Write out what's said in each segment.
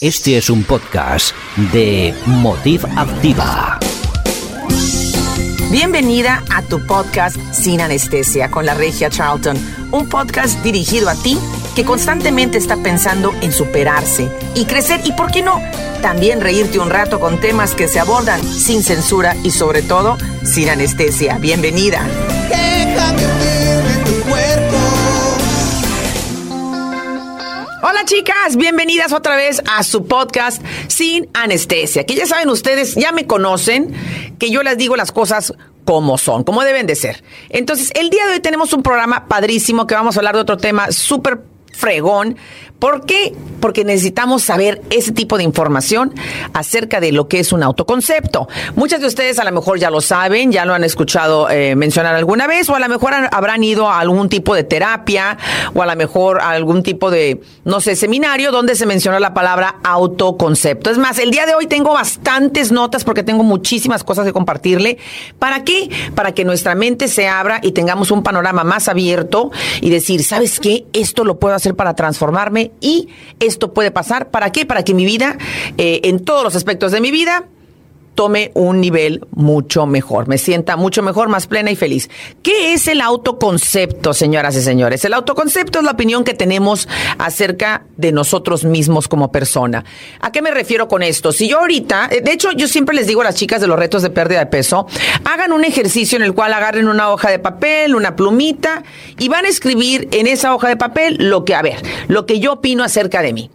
Este es un podcast de Motiv Activa. Bienvenida a tu podcast Sin Anestesia con la Regia Charlton, un podcast dirigido a ti que constantemente está pensando en superarse y crecer y, ¿por qué no?, también reírte un rato con temas que se abordan sin censura y sobre todo sin anestesia. Bienvenida. Hola chicas, bienvenidas otra vez a su podcast Sin Anestesia. Que ya saben ustedes, ya me conocen, que yo les digo las cosas como son, como deben de ser. Entonces, el día de hoy tenemos un programa padrísimo que vamos a hablar de otro tema súper fregón. ¿Por qué? Porque necesitamos saber ese tipo de información acerca de lo que es un autoconcepto. Muchas de ustedes a lo mejor ya lo saben, ya lo han escuchado eh, mencionar alguna vez, o a lo mejor habrán ido a algún tipo de terapia, o a lo mejor a algún tipo de, no sé, seminario donde se menciona la palabra autoconcepto. Es más, el día de hoy tengo bastantes notas porque tengo muchísimas cosas que compartirle. ¿Para qué? Para que nuestra mente se abra y tengamos un panorama más abierto y decir, ¿sabes qué? Esto lo puedo hacer para transformarme y esto puede pasar. ¿Para qué? Para que mi vida, eh, en todos los aspectos de mi vida, tome un nivel mucho mejor, me sienta mucho mejor, más plena y feliz. ¿Qué es el autoconcepto, señoras y señores? El autoconcepto es la opinión que tenemos acerca de nosotros mismos como persona. ¿A qué me refiero con esto? Si yo ahorita, eh, de hecho, yo siempre les digo a las chicas de los retos de pérdida de peso, hagan un ejercicio en el cual agarren una hoja de papel, una plumita y van a escribir en esa hoja de papel lo que, a ver, lo que yo opino acerca de mí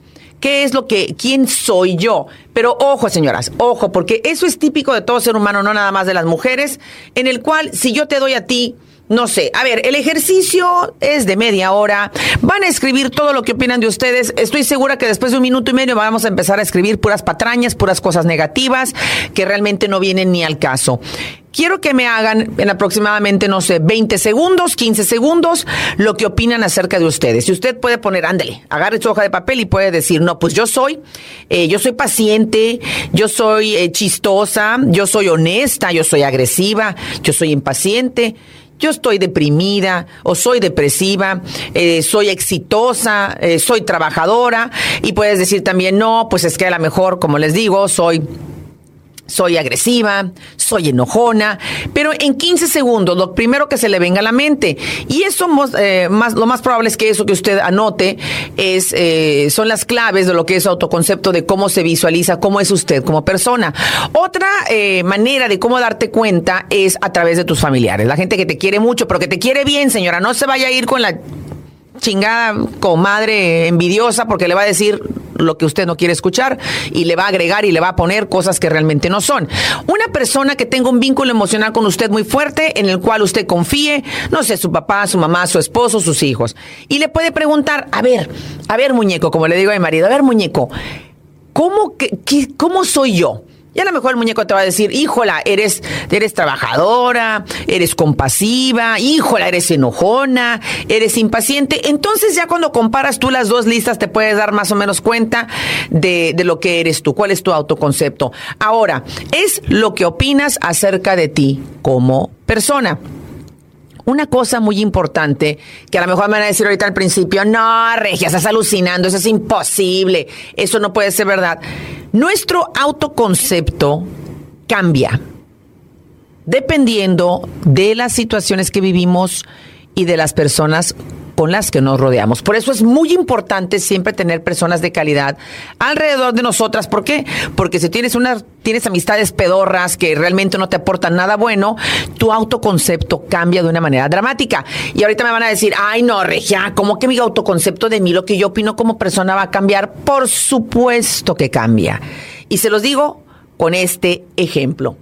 qué es lo que, quién soy yo. Pero ojo, señoras, ojo, porque eso es típico de todo ser humano, no nada más de las mujeres, en el cual si yo te doy a ti no sé, a ver, el ejercicio es de media hora. Van a escribir todo lo que opinan de ustedes. Estoy segura que después de un minuto y medio vamos a empezar a escribir puras patrañas, puras cosas negativas que realmente no vienen ni al caso. Quiero que me hagan en aproximadamente, no sé, 20 segundos, 15 segundos, lo que opinan acerca de ustedes. Si usted puede poner, ándale, agarre su hoja de papel y puede decir, no, pues yo soy, eh, yo soy paciente, yo soy eh, chistosa, yo soy honesta, yo soy agresiva, yo soy impaciente yo estoy deprimida o soy depresiva, eh, soy exitosa, soy trabajadora y puedes decir también, no, pues es que a lo mejor, como les digo, soy soy agresiva, soy enojona, pero en 15 segundos lo primero que se le venga a la mente. Y eso eh, más, lo más probable es que eso que usted anote es, eh, son las claves de lo que es autoconcepto, de cómo se visualiza, cómo es usted como persona. Otra eh, manera de cómo darte cuenta es a través de tus familiares, la gente que te quiere mucho, pero que te quiere bien, señora, no se vaya a ir con la chingada comadre envidiosa porque le va a decir lo que usted no quiere escuchar y le va a agregar y le va a poner cosas que realmente no son. Una persona que tenga un vínculo emocional con usted muy fuerte, en el cual usted confíe, no sé, su papá, su mamá, su esposo, sus hijos, y le puede preguntar, a ver, a ver muñeco, como le digo a mi marido, a ver muñeco, ¿cómo, que, cómo soy yo? Y a lo mejor el muñeco te va a decir, híjola, eres, eres trabajadora, eres compasiva, híjola, eres enojona, eres impaciente. Entonces ya cuando comparas tú las dos listas te puedes dar más o menos cuenta de, de lo que eres tú, cuál es tu autoconcepto. Ahora, es lo que opinas acerca de ti como persona. Una cosa muy importante, que a lo mejor me van a decir ahorita al principio, no, Regia, estás alucinando, eso es imposible, eso no puede ser verdad. Nuestro autoconcepto cambia dependiendo de las situaciones que vivimos y de las personas con las que nos rodeamos. Por eso es muy importante siempre tener personas de calidad alrededor de nosotras. ¿Por qué? Porque si tienes una, tienes amistades pedorras que realmente no te aportan nada bueno, tu autoconcepto cambia de una manera dramática. Y ahorita me van a decir, ay no, Regia, ¿cómo que mi autoconcepto de mí, lo que yo opino como persona va a cambiar? Por supuesto que cambia. Y se los digo con este ejemplo.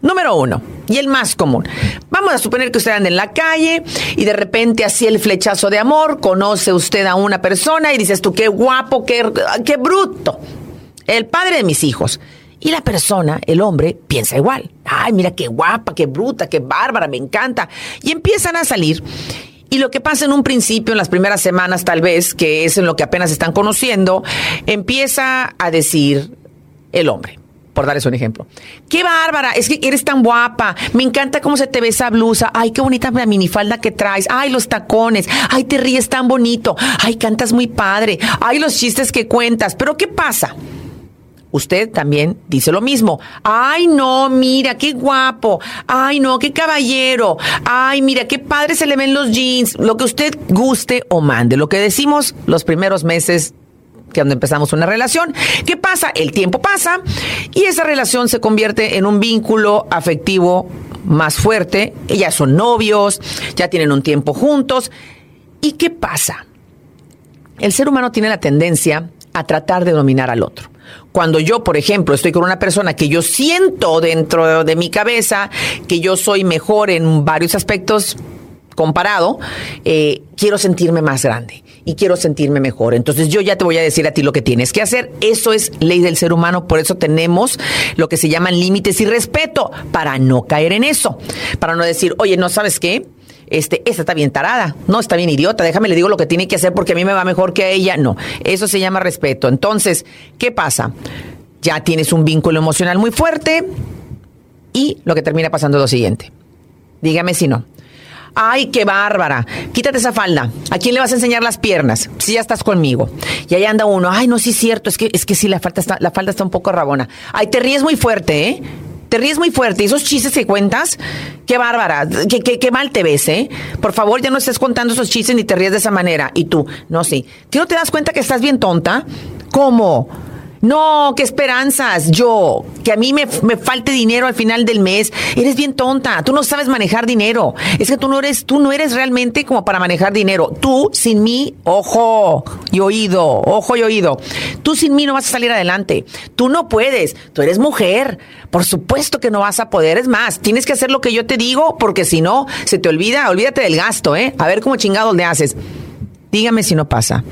Número uno, y el más común. Vamos a suponer que usted anda en la calle y de repente así el flechazo de amor, conoce usted a una persona y dices tú, qué guapo, qué, qué bruto. El padre de mis hijos. Y la persona, el hombre, piensa igual. Ay, mira qué guapa, qué bruta, qué bárbara, me encanta. Y empiezan a salir. Y lo que pasa en un principio, en las primeras semanas tal vez, que es en lo que apenas están conociendo, empieza a decir el hombre por darles un ejemplo. Qué bárbara, es que eres tan guapa, me encanta cómo se te ve esa blusa, ay, qué bonita la minifalda que traes, ay, los tacones, ay, te ríes tan bonito, ay, cantas muy padre, ay, los chistes que cuentas, pero ¿qué pasa? Usted también dice lo mismo. Ay, no, mira, qué guapo. Ay, no, qué caballero. Ay, mira, qué padre se le ven los jeans. Lo que usted guste o mande. Lo que decimos los primeros meses que cuando empezamos una relación. ¿Qué pasa? El tiempo pasa y esa relación se convierte en un vínculo afectivo más fuerte. Ya son novios, ya tienen un tiempo juntos. ¿Y qué pasa? El ser humano tiene la tendencia a tratar de dominar al otro. Cuando yo, por ejemplo, estoy con una persona que yo siento dentro de mi cabeza que yo soy mejor en varios aspectos comparado, eh, quiero sentirme más grande y quiero sentirme mejor. Entonces yo ya te voy a decir a ti lo que tienes que hacer. Eso es ley del ser humano, por eso tenemos lo que se llaman límites y respeto, para no caer en eso, para no decir, oye, no sabes qué, este, esta está bien tarada, no, está bien idiota, déjame le digo lo que tiene que hacer porque a mí me va mejor que a ella. No, eso se llama respeto. Entonces, ¿qué pasa? Ya tienes un vínculo emocional muy fuerte y lo que termina pasando es lo siguiente. Dígame si no. Ay, qué bárbara. Quítate esa falda. ¿A quién le vas a enseñar las piernas? Si ya estás conmigo. Y ahí anda uno. Ay, no, sí es cierto. Es que, es que sí, la falda está, la falda está un poco rabona. Ay, te ríes muy fuerte, ¿eh? Te ríes muy fuerte. Y esos chistes que cuentas, qué bárbara. Qué, qué, qué mal te ves, ¿eh? Por favor, ya no estés contando esos chistes ni te ríes de esa manera. Y tú, no, sí. ¿Qué no te das cuenta que estás bien tonta? ¿Cómo? No, qué esperanzas. Yo, que a mí me, me, falte dinero al final del mes. Eres bien tonta. Tú no sabes manejar dinero. Es que tú no eres, tú no eres realmente como para manejar dinero. Tú sin mí, ojo y oído, ojo y oído. Tú sin mí no vas a salir adelante. Tú no puedes. Tú eres mujer. Por supuesto que no vas a poder. Es más, tienes que hacer lo que yo te digo porque si no, se te olvida. Olvídate del gasto, ¿eh? A ver cómo chingados le haces. Dígame si no pasa.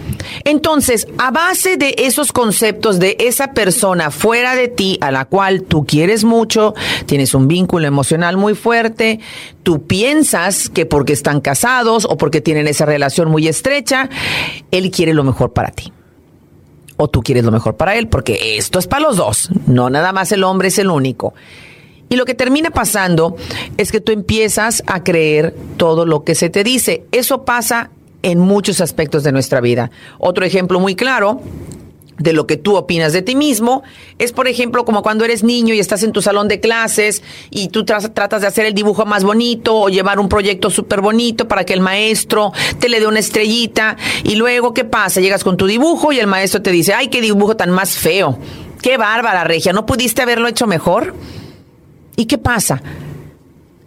Entonces, a base de esos conceptos de esa persona fuera de ti, a la cual tú quieres mucho, tienes un vínculo emocional muy fuerte, tú piensas que porque están casados o porque tienen esa relación muy estrecha, él quiere lo mejor para ti. O tú quieres lo mejor para él, porque esto es para los dos, no nada más el hombre es el único. Y lo que termina pasando es que tú empiezas a creer todo lo que se te dice. Eso pasa en muchos aspectos de nuestra vida. Otro ejemplo muy claro de lo que tú opinas de ti mismo. Es, por ejemplo, como cuando eres niño y estás en tu salón de clases y tú tratas de hacer el dibujo más bonito o llevar un proyecto súper bonito para que el maestro te le dé una estrellita. Y luego, ¿qué pasa? Llegas con tu dibujo y el maestro te dice, ay, qué dibujo tan más feo. Qué bárbara, Regia, ¿no pudiste haberlo hecho mejor? ¿Y qué pasa?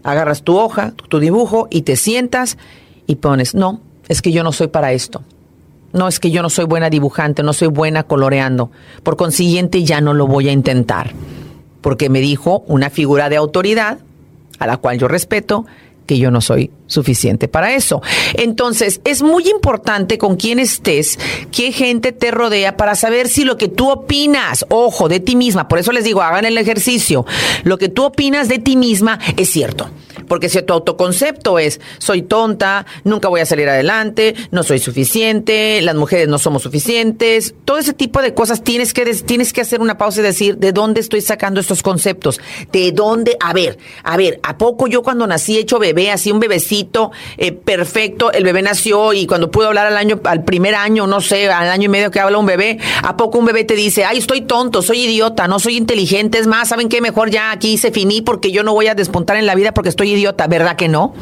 Agarras tu hoja, tu dibujo y te sientas y pones, no, es que yo no soy para esto. No, es que yo no soy buena dibujante, no soy buena coloreando. Por consiguiente, ya no lo voy a intentar. Porque me dijo una figura de autoridad, a la cual yo respeto, que yo no soy suficiente para eso. Entonces, es muy importante con quién estés, qué gente te rodea para saber si lo que tú opinas, ojo, de ti misma, por eso les digo, hagan el ejercicio, lo que tú opinas de ti misma es cierto. Porque si tu autoconcepto es, soy tonta, nunca voy a salir adelante, no soy suficiente, las mujeres no somos suficientes, todo ese tipo de cosas tienes que, tienes que hacer una pausa y decir, ¿de dónde estoy sacando estos conceptos? ¿De dónde? A ver, a ver, ¿a poco yo cuando nací hecho bebé, así un bebecito eh, perfecto, el bebé nació y cuando pudo hablar al año, al primer año, no sé, al año y medio que habla un bebé, ¿a poco un bebé te dice, ay, estoy tonto, soy idiota, no soy inteligente, es más, ¿saben qué? Mejor ya aquí se finí porque yo no voy a despuntar en la vida porque estoy idiota, ¿verdad que no?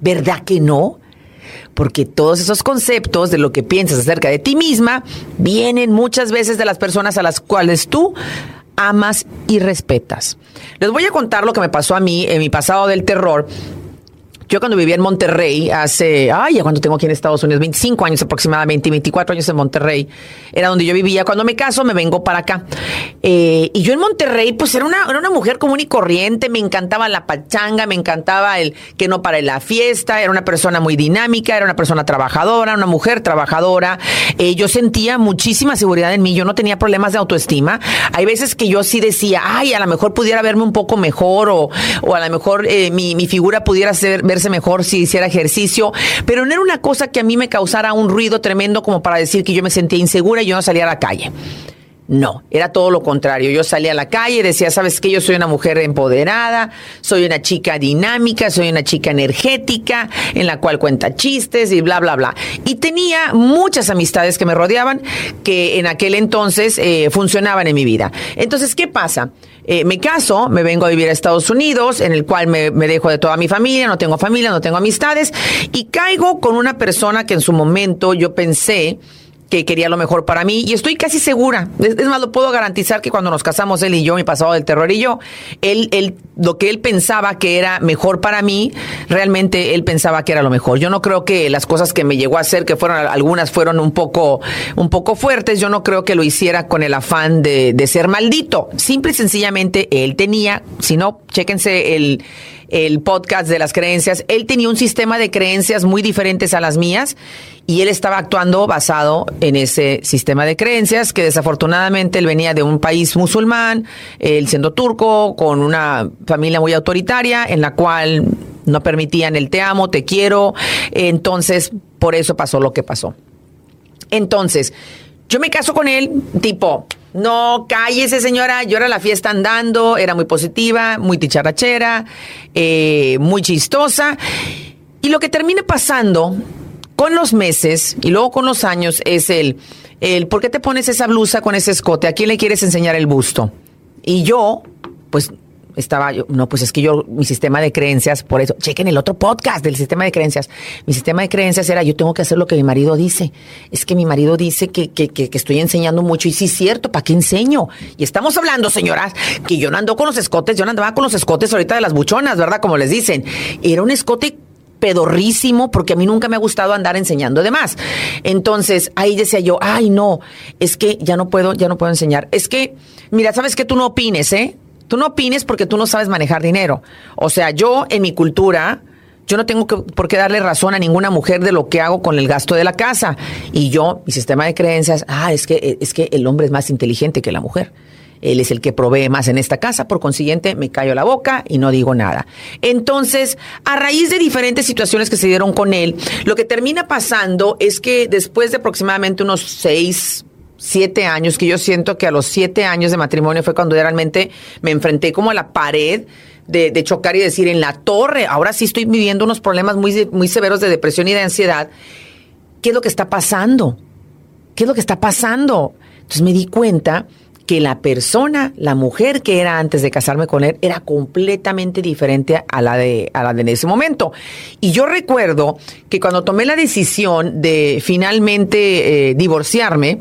¿Verdad que no? Porque todos esos conceptos de lo que piensas acerca de ti misma vienen muchas veces de las personas a las cuales tú amas y respetas. Les voy a contar lo que me pasó a mí en mi pasado del terror yo cuando vivía en Monterrey, hace, ay, ya cuando tengo aquí en Estados Unidos, 25 años aproximadamente, 24 años en Monterrey, era donde yo vivía. Cuando me caso, me vengo para acá. Eh, y yo en Monterrey, pues era una, era una mujer común y corriente, me encantaba la pachanga, me encantaba el que no para la fiesta, era una persona muy dinámica, era una persona trabajadora, una mujer trabajadora. Eh, yo sentía muchísima seguridad en mí, yo no tenía problemas de autoestima. Hay veces que yo sí decía, ay, a lo mejor pudiera verme un poco mejor o, o a lo mejor eh, mi, mi, figura pudiera ser, verse mejor si hiciera ejercicio, pero no era una cosa que a mí me causara un ruido tremendo como para decir que yo me sentía insegura y yo no salía a la calle. No, era todo lo contrario. Yo salía a la calle y decía, ¿sabes qué? Yo soy una mujer empoderada, soy una chica dinámica, soy una chica energética, en la cual cuenta chistes y bla, bla, bla. Y tenía muchas amistades que me rodeaban que en aquel entonces eh, funcionaban en mi vida. Entonces, ¿qué pasa? Eh, me caso, me vengo a vivir a Estados Unidos, en el cual me, me, dejo de toda mi familia, no tengo familia, no tengo amistades, y caigo con una persona que en su momento yo pensé que quería lo mejor para mí y estoy casi segura, es, más, lo puedo garantizar que cuando nos casamos él y yo, mi pasado del terror y yo, él, él, lo que él pensaba que era mejor para mí, realmente él pensaba que era lo mejor. Yo no creo que las cosas que me llegó a hacer, que fueron, algunas fueron un poco, un poco fuertes, yo no creo que lo hiciera con el afán de, de ser maldito. Simple y sencillamente él tenía, si no, chéquense el, el podcast de las creencias, él tenía un sistema de creencias muy diferentes a las mías y él estaba actuando basado en ese sistema de creencias que desafortunadamente él venía de un país musulmán, él siendo turco, con una familia muy autoritaria en la cual no permitían el te amo, te quiero, entonces por eso pasó lo que pasó. Entonces, yo me caso con él, tipo, no, cállese señora, yo era la fiesta andando, era muy positiva, muy ticharachera, eh, muy chistosa. Y lo que termina pasando con los meses y luego con los años es el, el, ¿por qué te pones esa blusa con ese escote? ¿A quién le quieres enseñar el busto? Y yo, pues estaba yo, no, pues es que yo, mi sistema de creencias, por eso, chequen el otro podcast del sistema de creencias. Mi sistema de creencias era, yo tengo que hacer lo que mi marido dice. Es que mi marido dice que, que, que, estoy enseñando mucho y sí es cierto, ¿para qué enseño? Y estamos hablando, señoras, que yo no ando con los escotes, yo no andaba con los escotes ahorita de las buchonas, ¿verdad? Como les dicen. Era un escote pedorrísimo porque a mí nunca me ha gustado andar enseñando de más. Entonces, ahí decía yo, ay, no, es que ya no puedo, ya no puedo enseñar. Es que, mira, sabes que tú no opines, ¿eh? Tú no opines porque tú no sabes manejar dinero. O sea, yo en mi cultura, yo no tengo por qué darle razón a ninguna mujer de lo que hago con el gasto de la casa. Y yo, mi sistema de creencias, ah, es que, es que el hombre es más inteligente que la mujer. Él es el que provee más en esta casa, por consiguiente me callo la boca y no digo nada. Entonces, a raíz de diferentes situaciones que se dieron con él, lo que termina pasando es que después de aproximadamente unos seis, siete años, que yo siento que a los siete años de matrimonio fue cuando realmente me enfrenté como a la pared de, chocar y decir, en la torre, ahora sí estoy viviendo unos problemas muy, muy severos de depresión y de ansiedad. ¿Qué es lo que está pasando? ¿Qué es lo que está pasando? Entonces me di cuenta que la persona, la mujer que era antes de casarme con él, era completamente diferente a la de, a la de en ese momento. Y yo recuerdo que cuando tomé la decisión de finalmente eh, divorciarme,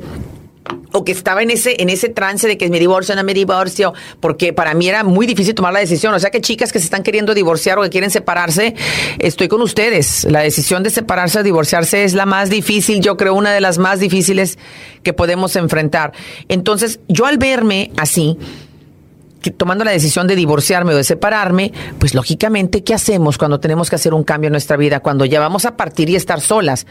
o que estaba en ese, en ese trance de que me divorcio, no me divorcio, porque para mí era muy difícil tomar la decisión. O sea que chicas que se están queriendo divorciar o que quieren separarse, estoy con ustedes. La decisión de separarse o divorciarse es la más difícil, yo creo, una de las más difíciles que podemos enfrentar. Entonces, yo al verme así, tomando la decisión de divorciarme o de separarme, pues lógicamente, ¿qué hacemos cuando tenemos que hacer un cambio en nuestra vida? Cuando ya vamos a partir y estar solas,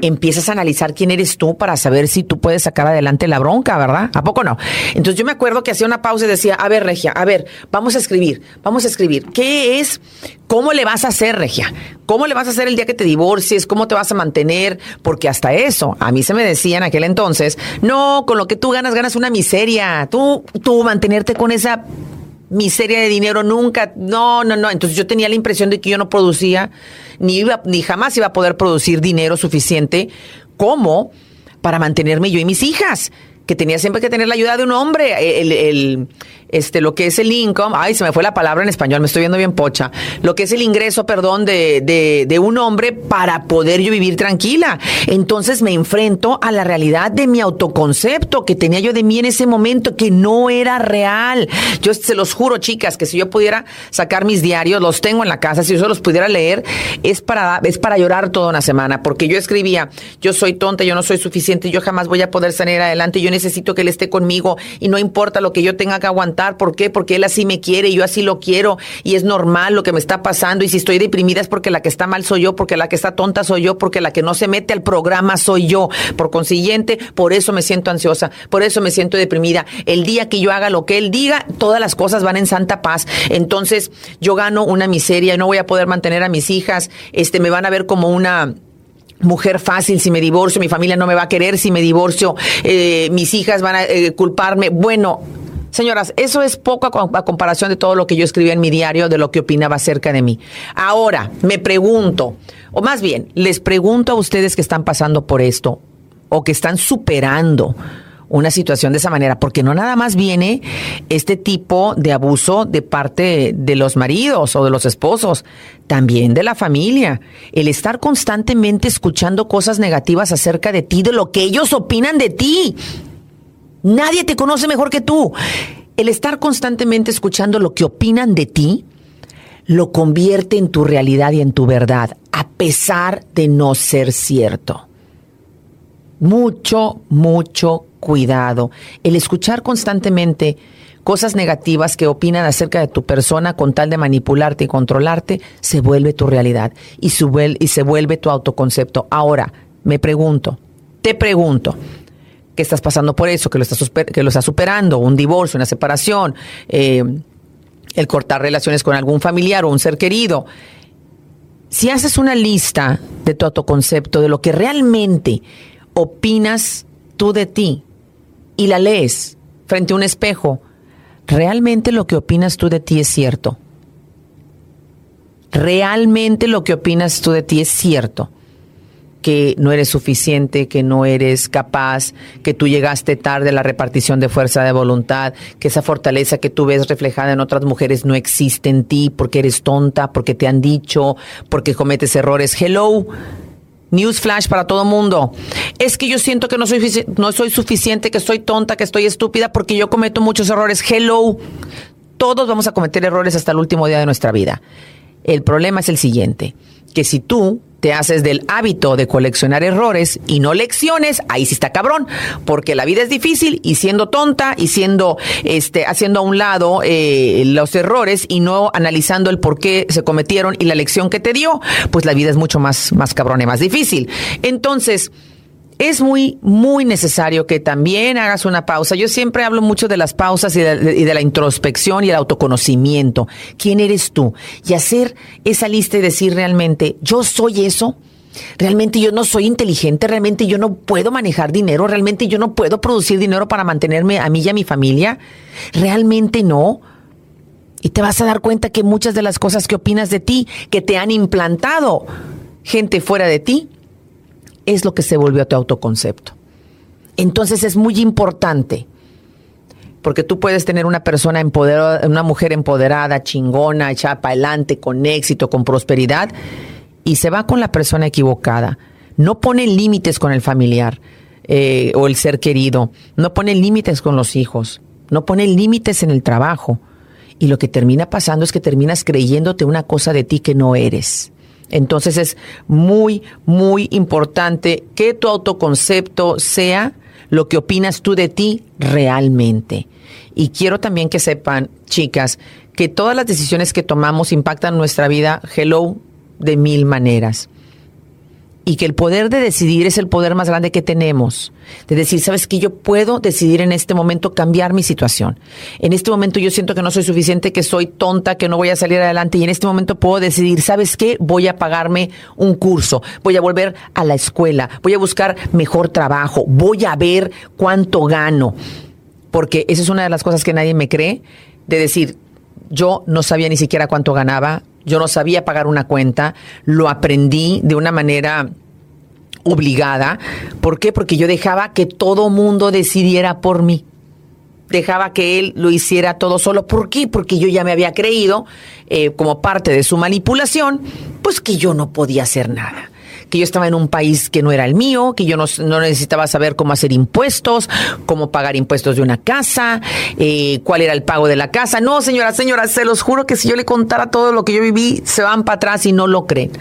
empiezas a analizar quién eres tú para saber si tú puedes sacar adelante la bronca, ¿verdad? ¿A poco no? Entonces yo me acuerdo que hacía una pausa y decía, a ver, Regia, a ver, vamos a escribir, vamos a escribir. ¿Qué es? ¿Cómo le vas a hacer, Regia? ¿Cómo le vas a hacer el día que te divorcies? ¿Cómo te vas a mantener? Porque hasta eso, a mí se me decía en aquel entonces, no, con lo que tú ganas, ganas una miseria. Tú, tú mantenerte con esa miseria de dinero nunca, no, no, no. Entonces yo tenía la impresión de que yo no producía, ni iba, ni jamás iba a poder producir dinero suficiente como para mantenerme yo y mis hijas que tenía siempre que tener la ayuda de un hombre, el, el, este, lo que es el income, ay, se me fue la palabra en español, me estoy viendo bien pocha, lo que es el ingreso, perdón, de, de, de un hombre para poder yo vivir tranquila. Entonces me enfrento a la realidad de mi autoconcepto que tenía yo de mí en ese momento, que no era real. Yo se los juro, chicas, que si yo pudiera sacar mis diarios, los tengo en la casa, si yo se los pudiera leer, es para, es para llorar toda una semana, porque yo escribía, yo soy tonta, yo no soy suficiente, yo jamás voy a poder salir adelante, yo necesito que él esté conmigo y no importa lo que yo tenga que aguantar. ¿Por qué? Porque él así me quiere yo así lo quiero y es normal lo que me está pasando y si estoy deprimida es porque la que está mal soy yo, porque la que está tonta soy yo, porque la que no se mete al programa soy yo. Por consiguiente, por eso me siento ansiosa, por eso me siento deprimida. El día que yo haga lo que él diga, todas las cosas van en santa paz. Entonces, yo gano una miseria, no voy a poder mantener a mis hijas, este me van a ver como una mujer fácil, si me divorcio, mi familia no me va a querer, si me divorcio, eh, mis hijas van a eh, culparme. Bueno, señoras, eso es poco a, comparación de todo lo que yo escribía en mi diario, de lo que opinaba acerca de mí. Ahora, me pregunto, o más bien, les pregunto a ustedes que están pasando por esto, o que están superando una situación de esa manera, porque no nada más viene este tipo de abuso de parte de los maridos o de los esposos, también de la familia. El estar constantemente escuchando cosas negativas acerca de ti, de lo que ellos opinan de ti. Nadie te conoce mejor que tú. El estar constantemente escuchando lo que opinan de ti, lo convierte en tu realidad y en tu verdad, a pesar de no ser cierto. Mucho, mucho cuidado. El escuchar constantemente cosas negativas que opinan acerca de tu persona con tal de manipularte y controlarte, se vuelve tu realidad y, se vuelve tu autoconcepto. Ahora, me pregunto, te pregunto, ¿qué estás pasando por eso? ¿Que lo estás, que lo estás superando? ¿Un divorcio, una separación? Eh, ¿El cortar relaciones con algún familiar o un ser querido? Si haces una lista de tu autoconcepto, de lo que realmente opinas tú de ti, y la lees frente a un espejo, ¿realmente lo que opinas tú de ti es cierto? ¿Realmente lo que opinas tú de ti es cierto? Que no eres suficiente, que no eres capaz, que tú llegaste tarde a la repartición de fuerza de voluntad, que esa fortaleza que tú ves reflejada en otras mujeres no existe en ti porque eres tonta, porque te han dicho, porque cometes errores. Hello, Newsflash para todo mundo. Es que yo siento que no soy, no soy suficiente, que soy tonta, que estoy estúpida porque yo cometo muchos errores. Hello. Todos vamos a cometer errores hasta el último día de nuestra vida. El problema es el siguiente, que si tú te haces del hábito de coleccionar errores y no lecciones, ahí sí está cabrón, porque la vida es difícil y siendo tonta y siendo, este, haciendo a un lado eh, los errores y no analizando el por qué se cometieron y la lección que te dio, pues la vida es mucho más, más cabrón y más difícil. Entonces, es muy, muy necesario que también hagas una pausa. Yo siempre hablo mucho de las pausas y de, la introspección y el autoconocimiento. ¿Quién eres tú? Y hacer esa lista y decir realmente, yo soy eso. Realmente yo no soy inteligente, realmente yo no puedo manejar dinero, realmente yo no puedo producir dinero para mantenerme a mí y a mi familia. Realmente no. Y te vas a dar cuenta que muchas de las cosas que opinas de ti, que te han implantado gente fuera de ti, es lo que se volvió tu autoconcepto. Entonces es muy importante, porque tú puedes tener una persona empoderada, una mujer empoderada, chingona, echada para adelante, con éxito, con prosperidad, y se va con la persona equivocada. No pone límites con el familiar eh, o el ser querido, no pone límites con los hijos, no pone límites en el trabajo. Y lo que termina pasando es que terminas creyéndote una cosa de ti que no eres. Entonces es muy, muy importante que tu autoconcepto sea lo que opinas tú de ti realmente. Y quiero también que sepan, chicas, que todas las decisiones que tomamos impactan nuestra vida, hello, de mil maneras y que el poder de decidir es el poder más grande que tenemos. De decir, sabes que yo puedo decidir en este momento cambiar mi situación. En este momento yo siento que no soy suficiente, que soy tonta, que no voy a salir adelante y en este momento puedo decidir, sabes qué, voy a pagarme un curso, voy a volver a la escuela, voy a buscar mejor trabajo, voy a ver cuánto gano. Porque esa es una de las cosas que nadie me cree, de decir, yo no sabía ni siquiera cuánto ganaba, yo no sabía pagar una cuenta, lo aprendí de una manera obligada. ¿Por qué? Porque yo dejaba que todo mundo decidiera por mí. Dejaba que él lo hiciera todo solo. ¿Por qué? Porque yo ya me había creído, eh, como parte de su manipulación, pues que yo no podía hacer nada que yo estaba en un país que no era el mío, que yo no, necesitaba saber cómo hacer impuestos, cómo pagar impuestos de una casa, eh, cuál era el pago de la casa. No, señora, señora, se los juro que si yo le contara todo lo que yo viví, se van para atrás y no lo creen.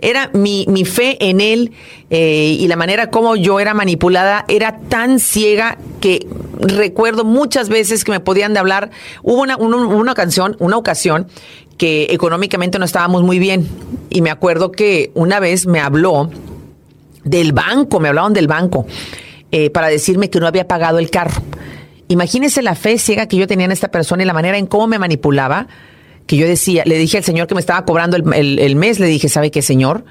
Era mi, mi fe en él eh, y la manera como yo era manipulada era tan ciega que recuerdo muchas veces que me podían de hablar. Hubo una, una canción, una ocasión que económicamente no estábamos muy bien. Y me acuerdo que una vez me habló del banco, me hablaron del banco, eh, para decirme que no había pagado el carro. Imagínese la fe ciega que yo tenía en esta persona y la manera en cómo me manipulaba, que yo decía, le dije al señor que me estaba cobrando el, el mes, le dije, ¿sabe qué, señor?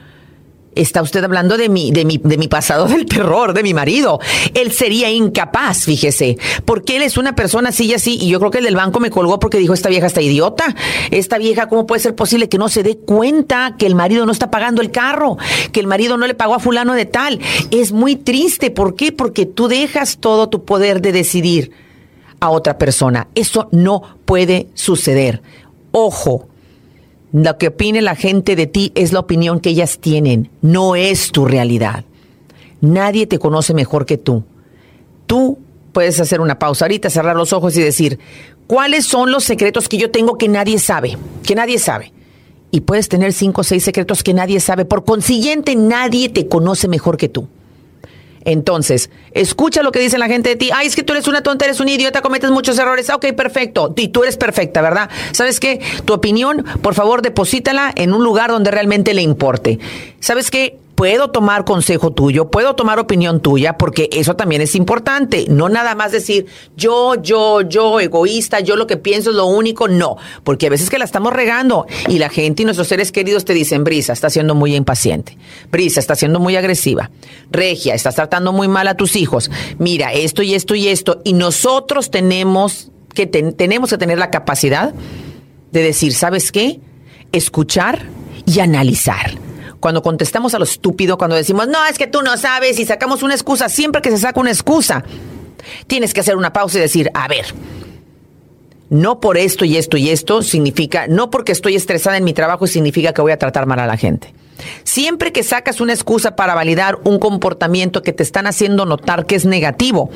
Está usted hablando de mi, de mi, de mi pasado del terror, de mi marido. Él sería incapaz, fíjese, porque él es una persona así y así, y yo creo que el del banco me colgó porque dijo, esta vieja está idiota. Esta vieja, ¿cómo puede ser posible que no se dé cuenta que el marido no está pagando el carro? Que el marido no le pagó a fulano de tal. Es muy triste. ¿Por qué? Porque tú dejas todo tu poder de decidir a otra persona. Eso no puede suceder. Ojo, lo que opine la gente de ti es la opinión que ellas tienen, no es tu realidad. Nadie te conoce mejor que tú. Tú puedes hacer una pausa ahorita, cerrar los ojos y decir, ¿cuáles son los secretos que yo tengo que nadie sabe? Que nadie sabe. Y puedes tener cinco o seis secretos que nadie sabe. Por consiguiente, nadie te conoce mejor que tú. Entonces, escucha lo que dice la gente de ti. Ay, es que tú eres una tonta, eres un idiota, cometes muchos errores. Ok, perfecto. Y tú eres perfecta, ¿verdad? ¿Sabes qué? Tu opinión, por favor, deposítala en un lugar donde realmente le importe. ¿Sabes qué? Puedo tomar consejo tuyo, puedo tomar opinión tuya, porque eso también es importante. No nada más decir yo, yo, yo, egoísta, yo lo que pienso es lo único. No, porque a veces que la estamos regando y la gente y nuestros seres queridos te dicen, Brisa, está siendo muy impaciente. Brisa, está siendo muy agresiva. Regia, estás tratando muy mal a tus hijos. Mira, esto y esto y esto. Y nosotros tenemos que, tenemos que tener la capacidad de decir, ¿sabes qué? Escuchar y analizar cuando contestamos a lo estúpido, cuando decimos, no, es que tú no sabes y sacamos una excusa, siempre que se saca una excusa, tienes que hacer una pausa y decir, a ver, no por esto y esto y esto significa, no porque estoy estresada en mi trabajo significa que voy a tratar mal a la gente. Siempre que sacas una excusa para validar un comportamiento que te están haciendo notar que es negativo,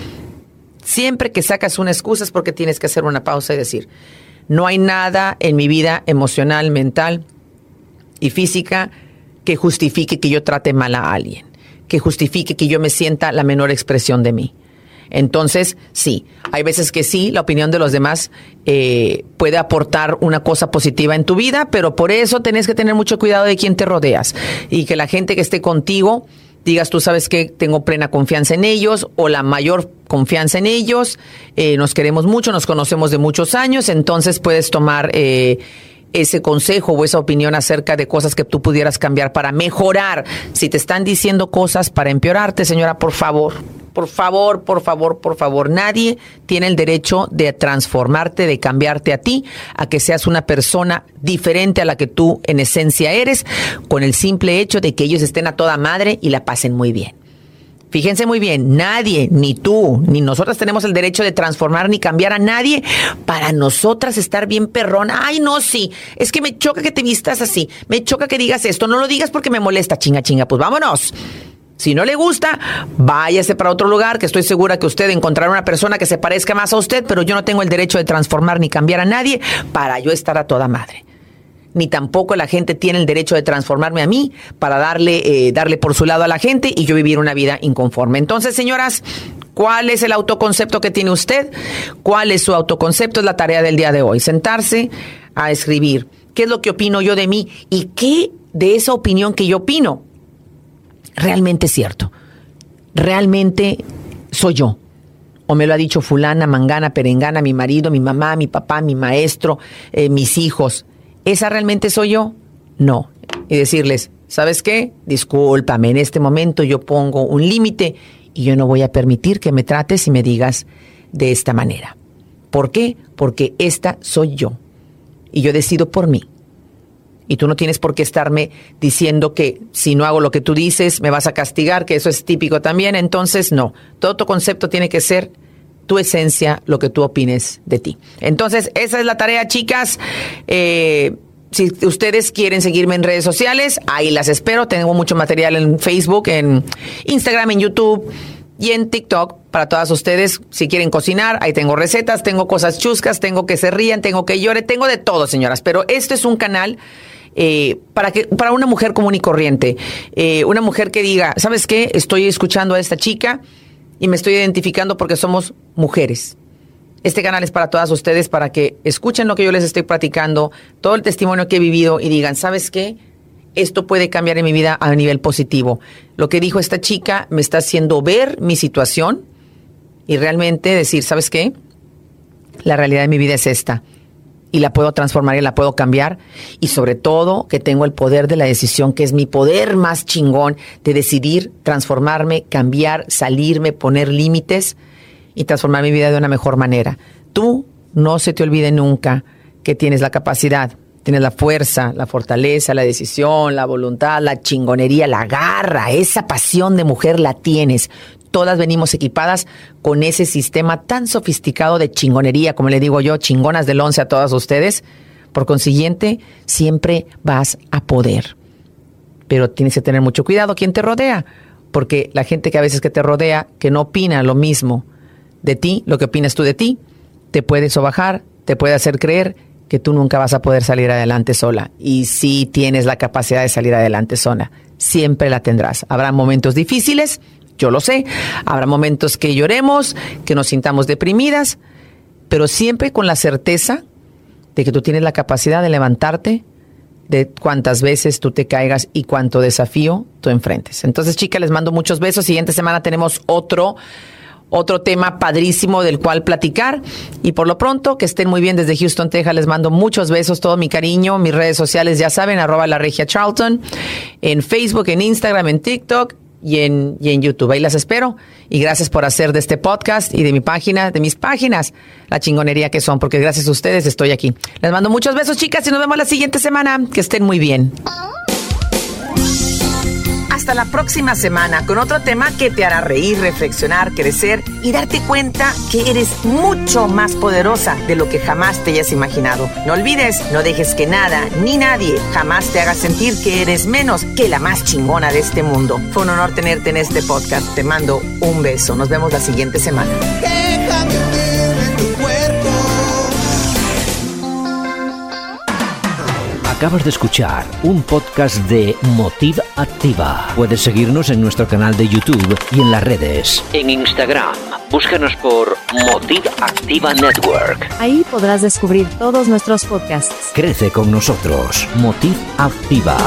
siempre que sacas una excusa es porque tienes que hacer una pausa y decir, no hay nada en mi vida emocional, mental y física que justifique que yo trate mal a alguien, que justifique que yo me sienta la menor expresión de mí. Entonces, sí, hay veces que sí, la opinión de los demás eh, puede aportar una cosa positiva en tu vida, pero por eso tenés que tener mucho cuidado de quién te rodeas y que la gente que esté contigo digas tú sabes que tengo plena confianza en ellos o la mayor confianza en ellos, eh, nos queremos mucho, nos conocemos de muchos años, entonces puedes tomar eh, ese consejo o esa opinión acerca de cosas que tú pudieras cambiar para mejorar. Si te están diciendo cosas para empeorarte, señora, por favor, por favor, por favor, por favor, nadie tiene el derecho de transformarte, de cambiarte a ti, a que seas una persona diferente a la que tú en esencia eres, con el simple hecho de que ellos estén a toda madre y la pasen muy bien. Fíjense muy bien, nadie, ni tú, ni nosotras tenemos el derecho de transformar ni cambiar a nadie para nosotras estar bien perrona. Ay, no, sí, es que me choca que te vistas así, me choca que digas esto, no lo digas porque me molesta, chinga, chinga, pues vámonos. Si no le gusta, váyase para otro lugar, que estoy segura que usted encontrará una persona que se parezca más a usted, pero yo no tengo el derecho de transformar ni cambiar a nadie para yo estar a toda madre ni tampoco la gente tiene el derecho de transformarme a mí para darle, eh, darle por su lado a la gente y yo vivir una vida inconforme. Entonces, señoras, ¿cuál es el autoconcepto que tiene usted? ¿Cuál es su autoconcepto? Es la tarea del día de hoy. Sentarse a escribir. ¿Qué es lo que opino yo de mí? ¿Y qué de esa opinión que yo opino realmente es cierto? ¿Realmente soy yo? o me lo ha dicho fulana, mangana, perengana, mi marido, mi mamá, mi papá, mi maestro, eh, mis hijos. ¿Esa realmente soy yo? No. Y decirles, ¿sabes qué? Discúlpame, en este momento yo pongo un límite y yo no voy a permitir que me trates y me digas de esta manera. ¿Por qué? Porque esta soy yo. Y yo decido por mí. Y tú no tienes por qué estarme diciendo que si no hago lo que tú dices, me vas a castigar, que eso es típico también. Entonces, no. Todo tu concepto tiene que ser tu esencia, lo que tú opines de ti. Entonces, esa es la tarea, chicas. Eh, si ustedes quieren seguirme en redes sociales, ahí las espero. Tengo mucho material en Facebook, en Instagram, en YouTube y en TikTok para todas ustedes. Si quieren cocinar, ahí tengo recetas, tengo cosas chuscas, tengo que se rían, tengo que llore, tengo de todo, señoras. Pero este es un canal eh, para que para una mujer común y corriente, eh, una mujer que diga, ¿sabes qué? Estoy escuchando a esta chica y me estoy identificando porque somos mujeres. Este canal es para todas ustedes, para que escuchen lo que yo les estoy platicando, todo el testimonio que he vivido y digan, ¿sabes qué? Esto puede cambiar en mi vida a nivel positivo. Lo que dijo esta chica me está haciendo ver mi situación y realmente decir, ¿sabes qué? La realidad de mi vida es esta. Y la puedo transformar y la puedo cambiar. Y sobre todo que tengo el poder de la decisión, que es mi poder más chingón de decidir transformarme, cambiar, salirme, poner límites y transformar mi vida de una mejor manera. Tú no se te olvide nunca que tienes la capacidad, tienes la fuerza, la fortaleza, la decisión, la voluntad, la chingonería, la garra, esa pasión de mujer la tienes todas venimos equipadas con ese sistema tan sofisticado de chingonería, como le digo yo, chingonas del once a todas ustedes. Por consiguiente, siempre vas a poder. Pero tienes que tener mucho cuidado quién te rodea, porque la gente que a veces que te rodea, que no opina lo mismo de ti, lo que opinas tú de ti, te puede sobajar, te puede hacer creer que tú nunca vas a poder salir adelante sola. Y si tienes la capacidad de salir adelante sola, siempre la tendrás. Habrá momentos difíciles, yo lo sé. Habrá momentos que lloremos, que nos sintamos deprimidas, pero siempre con la certeza de que tú tienes la capacidad de levantarte de cuántas veces tú te caigas y cuánto desafío tú enfrentes. Entonces, chicas, les mando muchos besos. Siguiente semana tenemos otro otro tema padrísimo del cual platicar. Y por lo pronto, que estén muy bien desde Houston, Texas. Les mando muchos besos, todo mi cariño. Mis redes sociales ya saben, arroba la regia Charlton, en Facebook, en Instagram, en TikTok y en, y en YouTube. Ahí las espero. Y gracias por hacer de este podcast y de mi página, de mis páginas, la chingonería que son, porque gracias a ustedes estoy aquí. Les mando muchos besos, chicas, y nos vemos la siguiente semana. Que estén muy bien hasta la próxima semana con otro tema que te hará reír, reflexionar, crecer y darte cuenta que eres mucho más poderosa de lo que jamás te hayas imaginado. No olvides, no dejes que nada ni nadie jamás te haga sentir que eres menos que la más chingona de este mundo. Fue un honor tenerte en este podcast. Te mando un beso. Nos vemos la siguiente semana. Acabas de escuchar un podcast de Motiv Activa. Puedes seguirnos en nuestro canal de YouTube y en las redes. En Instagram, búscanos por Motiv Activa Network. Ahí podrás descubrir todos nuestros podcasts. Crece con nosotros. Motiv Activa.